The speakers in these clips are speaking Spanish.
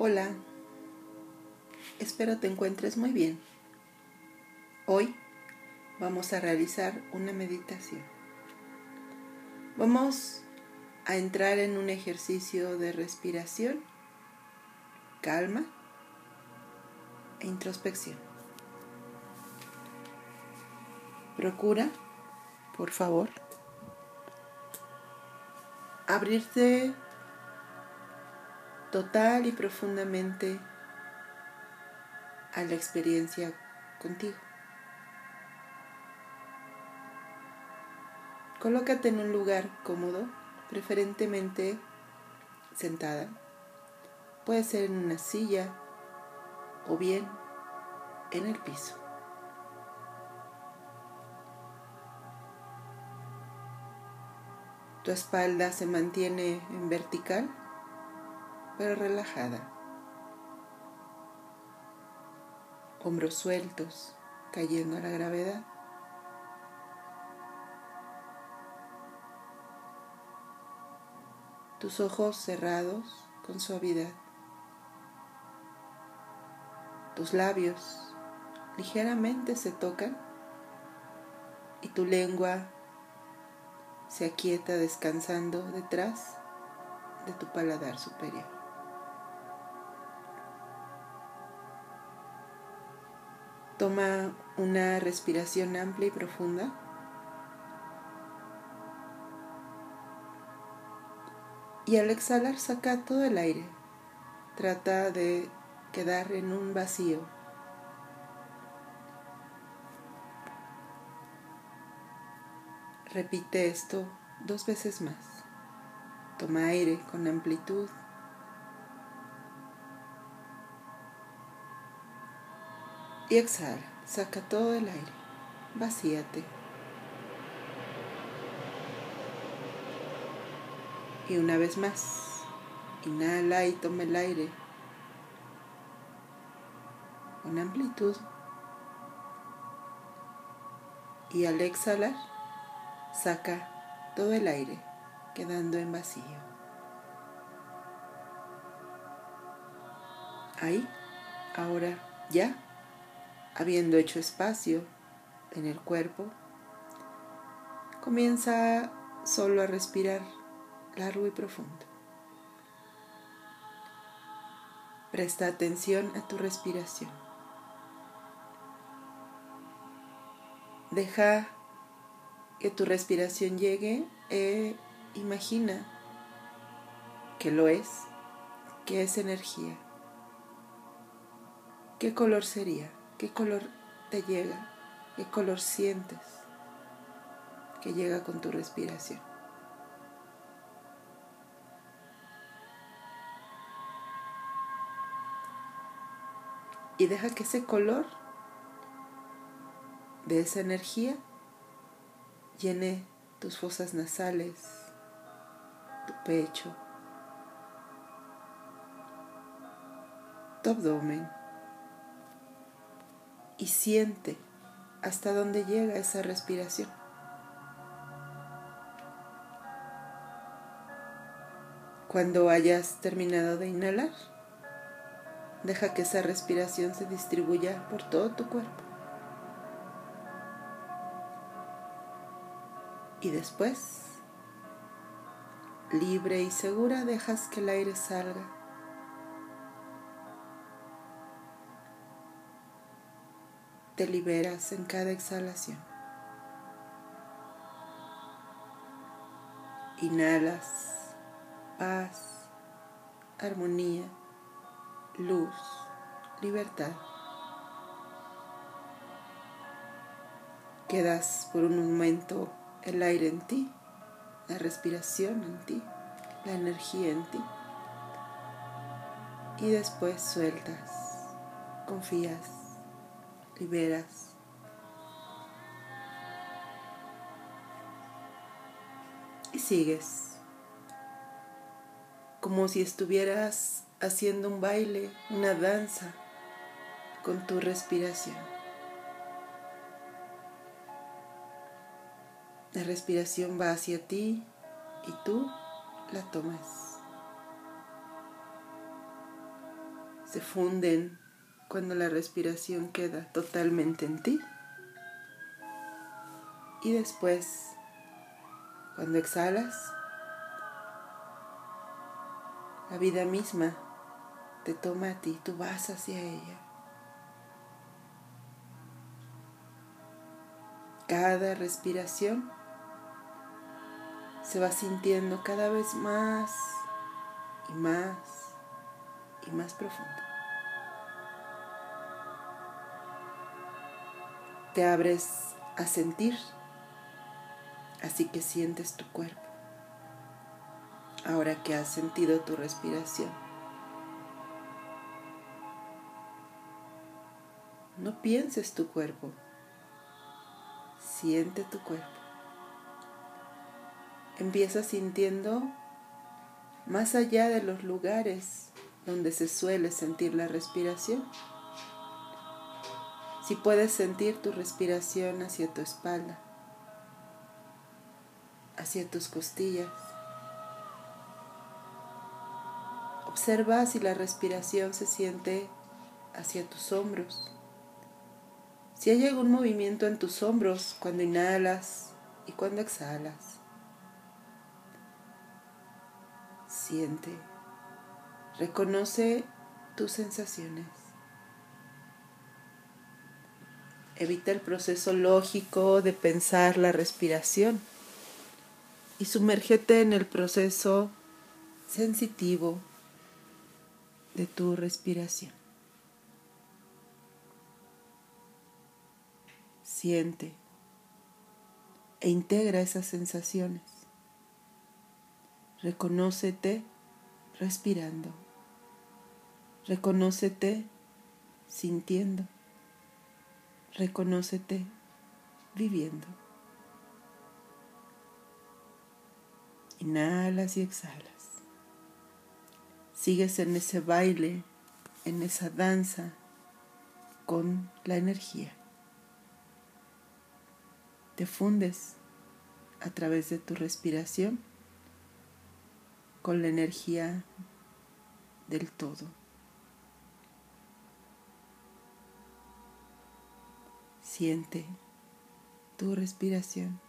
Hola, espero te encuentres muy bien. Hoy vamos a realizar una meditación. Vamos a entrar en un ejercicio de respiración, calma e introspección. Procura, por favor, abrirte total y profundamente a la experiencia contigo. Colócate en un lugar cómodo, preferentemente sentada. Puede ser en una silla o bien en el piso. Tu espalda se mantiene en vertical, pero relajada. Hombros sueltos, cayendo a la gravedad. Tus ojos cerrados con suavidad. Tus labios ligeramente se tocan y tu lengua se aquieta descansando detrás de tu paladar superior. Toma una respiración amplia y profunda. Y al exhalar saca todo el aire. Trata de quedar en un vacío Repite esto dos veces más. Toma aire con amplitud. Y exhala. Saca todo el aire. Vacíate. Y una vez más. Inhala y toma el aire con amplitud. Y al exhalar, saca todo el aire, quedando en vacío. Ahí, ahora ya, habiendo hecho espacio en el cuerpo, comienza solo a respirar largo y profundo. Presta atención a tu respiración. Deja que tu respiración llegue, e imagina que lo es, que es energía. ¿Qué color sería? ¿Qué color te llega? ¿Qué color sientes que llega con tu respiración? Y deja que ese color de esa energía llene tus fosas nasales, tu pecho, tu abdomen y siente hasta dónde llega esa respiración. Cuando hayas terminado de inhalar, deja que esa respiración se distribuya por todo tu cuerpo. Y después, libre y segura, dejas que el aire salga. Te liberas en cada exhalación. Inhalas paz, armonía, luz, libertad. Quedas por un momento el aire en ti, la respiración en ti, la energía en ti. Y después sueltas, confías, liberas. Y sigues, como si estuvieras haciendo un baile, una danza con tu respiración. La respiración va hacia ti y tú la tomas. se funden cuando la respiración queda totalmente en ti. Y después, cuando exhalas, la vida misma te toma a ti, tú vas hacia ella. Cada respiración se va sintiendo cada vez más y más y más profundo. Te abres a sentir, así que sientes tu cuerpo. Ahora que has sentido tu respiración, no pienses tu cuerpo, siente tu cuerpo. Empieza sintiendo más allá de los lugares donde se suele sentir la respiración. Si puedes sentir tu respiración hacia tu espalda, hacia tus costillas. Observa si la respiración se siente hacia tus hombros. Si hay algún movimiento en tus hombros cuando inhalas y cuando exhalas. Siente, reconoce tus sensaciones. Evita el proceso lógico de pensar la respiración y sumérgete en el proceso sensitivo de tu respiración. Siente e integra esas sensaciones. Reconócete respirando. Reconócete sintiendo. Reconócete viviendo. Inhalas y exhalas. Sigues en ese baile, en esa danza con la energía. Te fundes a través de tu respiración con la energía del todo. Siente tu respiración.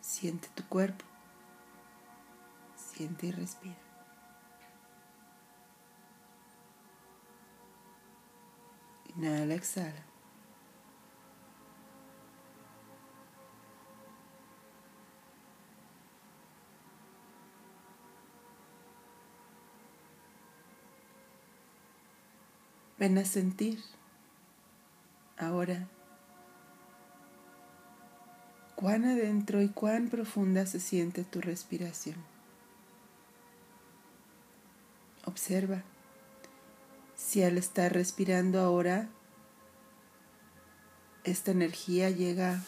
Siente tu cuerpo. Siente y respira. Inhala, exhala. Ven a sentir ahora cuán adentro y cuán profunda se siente tu respiración. Observa si al estar respirando ahora esta energía llega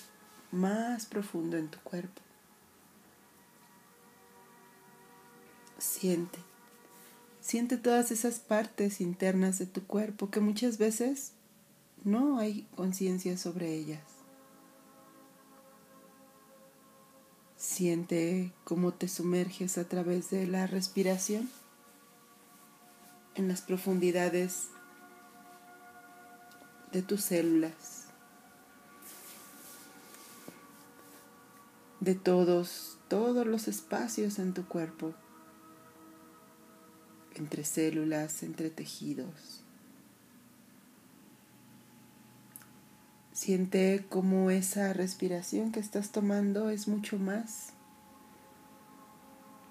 más profundo en tu cuerpo. Siente Siente todas esas partes internas de tu cuerpo que muchas veces no hay conciencia sobre ellas. Siente cómo te sumerges a través de la respiración en las profundidades de tus células, de todos, todos los espacios en tu cuerpo entre células, entre tejidos. Siente cómo esa respiración que estás tomando es mucho más,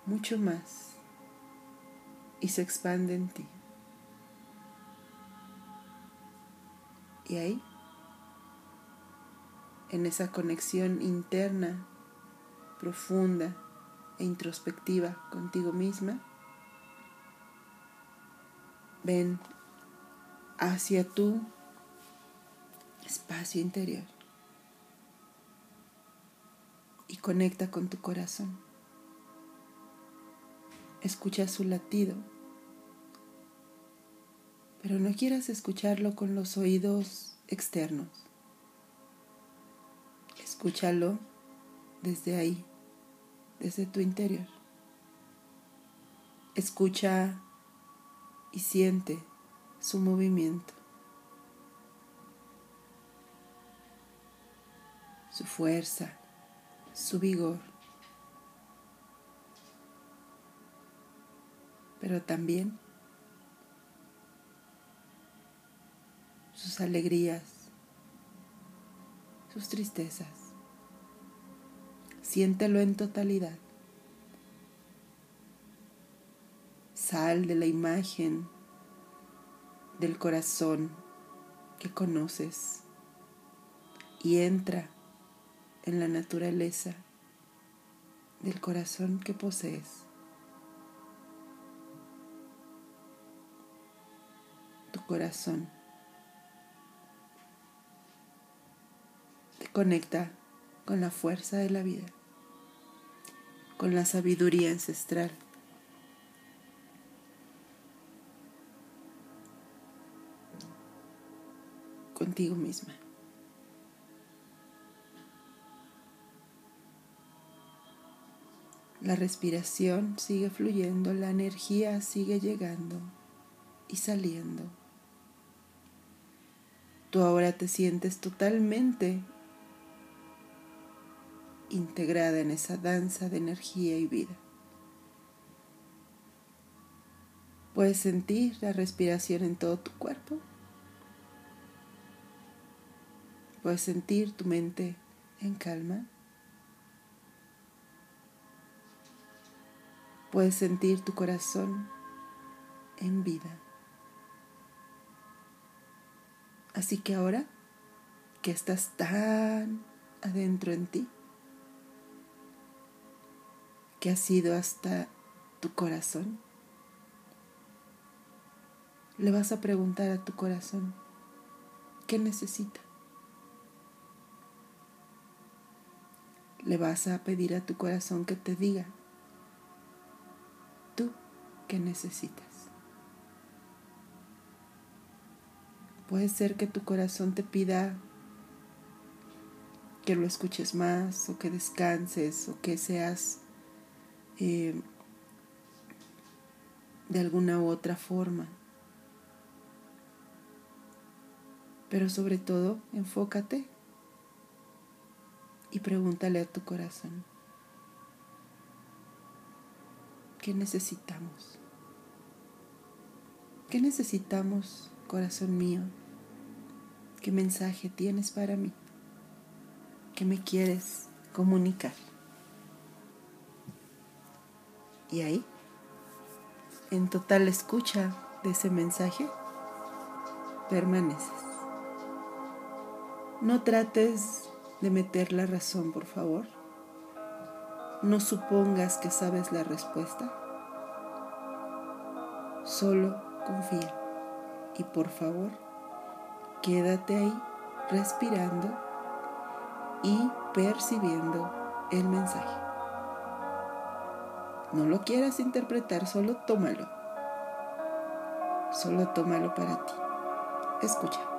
mucho más, y se expande en ti. Y ahí, en esa conexión interna, profunda e introspectiva contigo misma, Ven hacia tu espacio interior y conecta con tu corazón. Escucha su latido, pero no quieras escucharlo con los oídos externos. Escúchalo desde ahí, desde tu interior. Escucha y siente su movimiento, su fuerza, su vigor, pero también sus alegrías, sus tristezas. Siéntelo en totalidad. Sal de la imagen del corazón que conoces y entra en la naturaleza del corazón que posees. Tu corazón te conecta con la fuerza de la vida, con la sabiduría ancestral. contigo misma. La respiración sigue fluyendo, la energía sigue llegando y saliendo. Tú ahora te sientes totalmente integrada en esa danza de energía y vida. Puedes sentir la respiración en todo tu cuerpo. Puedes sentir tu mente en calma. Puedes sentir tu corazón en vida. Así que ahora que estás tan adentro en ti, que has ido hasta tu corazón, le vas a preguntar a tu corazón, ¿qué necesita? Le vas a pedir a tu corazón que te diga, qué necesitas. Puede ser que tu corazón te pida que lo escuches más o que descanses o que seas eh, de alguna u otra forma. Pero sobre todo, enfócate y pregúntale a tu corazón, ¿qué necesitamos? ¿Qué necesitamos, corazón mío? ¿Qué mensaje tienes para mí? ¿Qué me quieres comunicar? Y ahí, en total escucha de ese mensaje, permaneces. No trates de meter la razón, por favor. No supongas que sabes la respuesta. Solo confía. Y por favor, quédate ahí respirando y percibiendo el mensaje. No lo quieras interpretar, solo tómalo. Solo tómalo para ti. Escucha.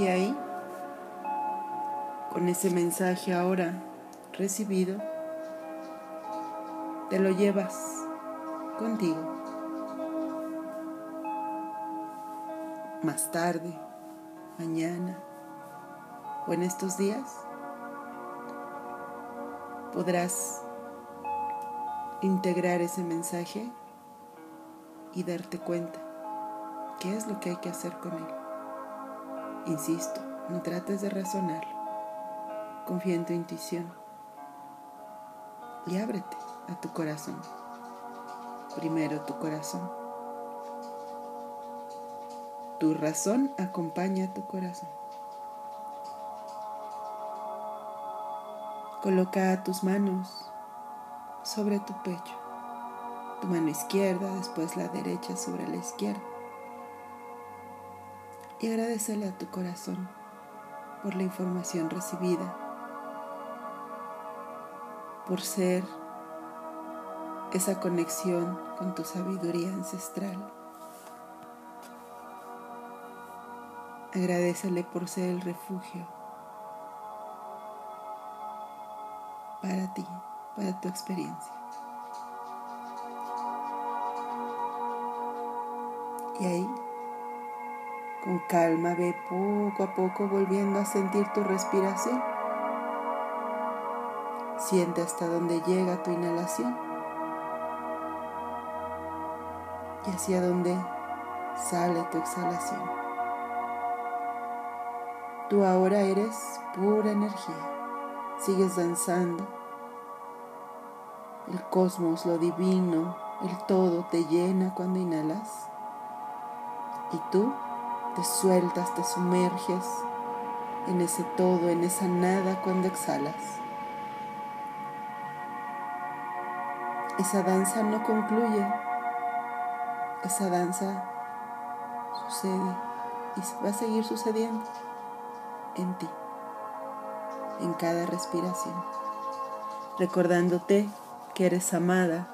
Y ahí, con ese mensaje ahora recibido, te lo llevas contigo. Más tarde, mañana o en estos días, podrás integrar ese mensaje y darte cuenta qué es lo que hay que hacer con él. Insisto, no trates de razonarlo. Confía en tu intuición y ábrete a tu corazón. Primero tu corazón. Tu razón acompaña a tu corazón. Coloca tus manos sobre tu pecho, tu mano izquierda, después la derecha sobre la izquierda. Y agradecele a tu corazón por la información recibida, por ser esa conexión con tu sabiduría ancestral. Agradecele por ser el refugio para ti para tu experiencia. Y ahí, con calma, ve poco a poco volviendo a sentir tu respiración. Siente hasta dónde llega tu inhalación y hacia dónde sale tu exhalación. Tú ahora eres pura energía. Sigues danzando el cosmos, lo divino, el todo te llena cuando inhalas. Y tú te sueltas, te sumerges en ese todo, en esa nada cuando exhalas. Esa danza no concluye. Esa danza sucede y va a seguir sucediendo en ti, en cada respiración, recordándote que eres amada,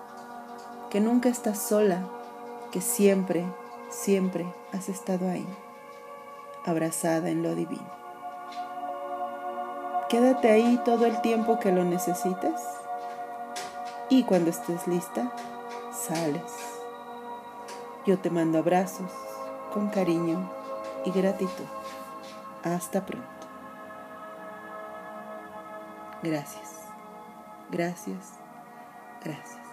que nunca estás sola, que siempre, siempre has estado ahí, abrazada en lo divino. Quédate ahí todo el tiempo que lo necesites y cuando estés lista, sales. Yo te mando abrazos con cariño y gratitud. Hasta pronto. Gracias. Gracias. Gracias.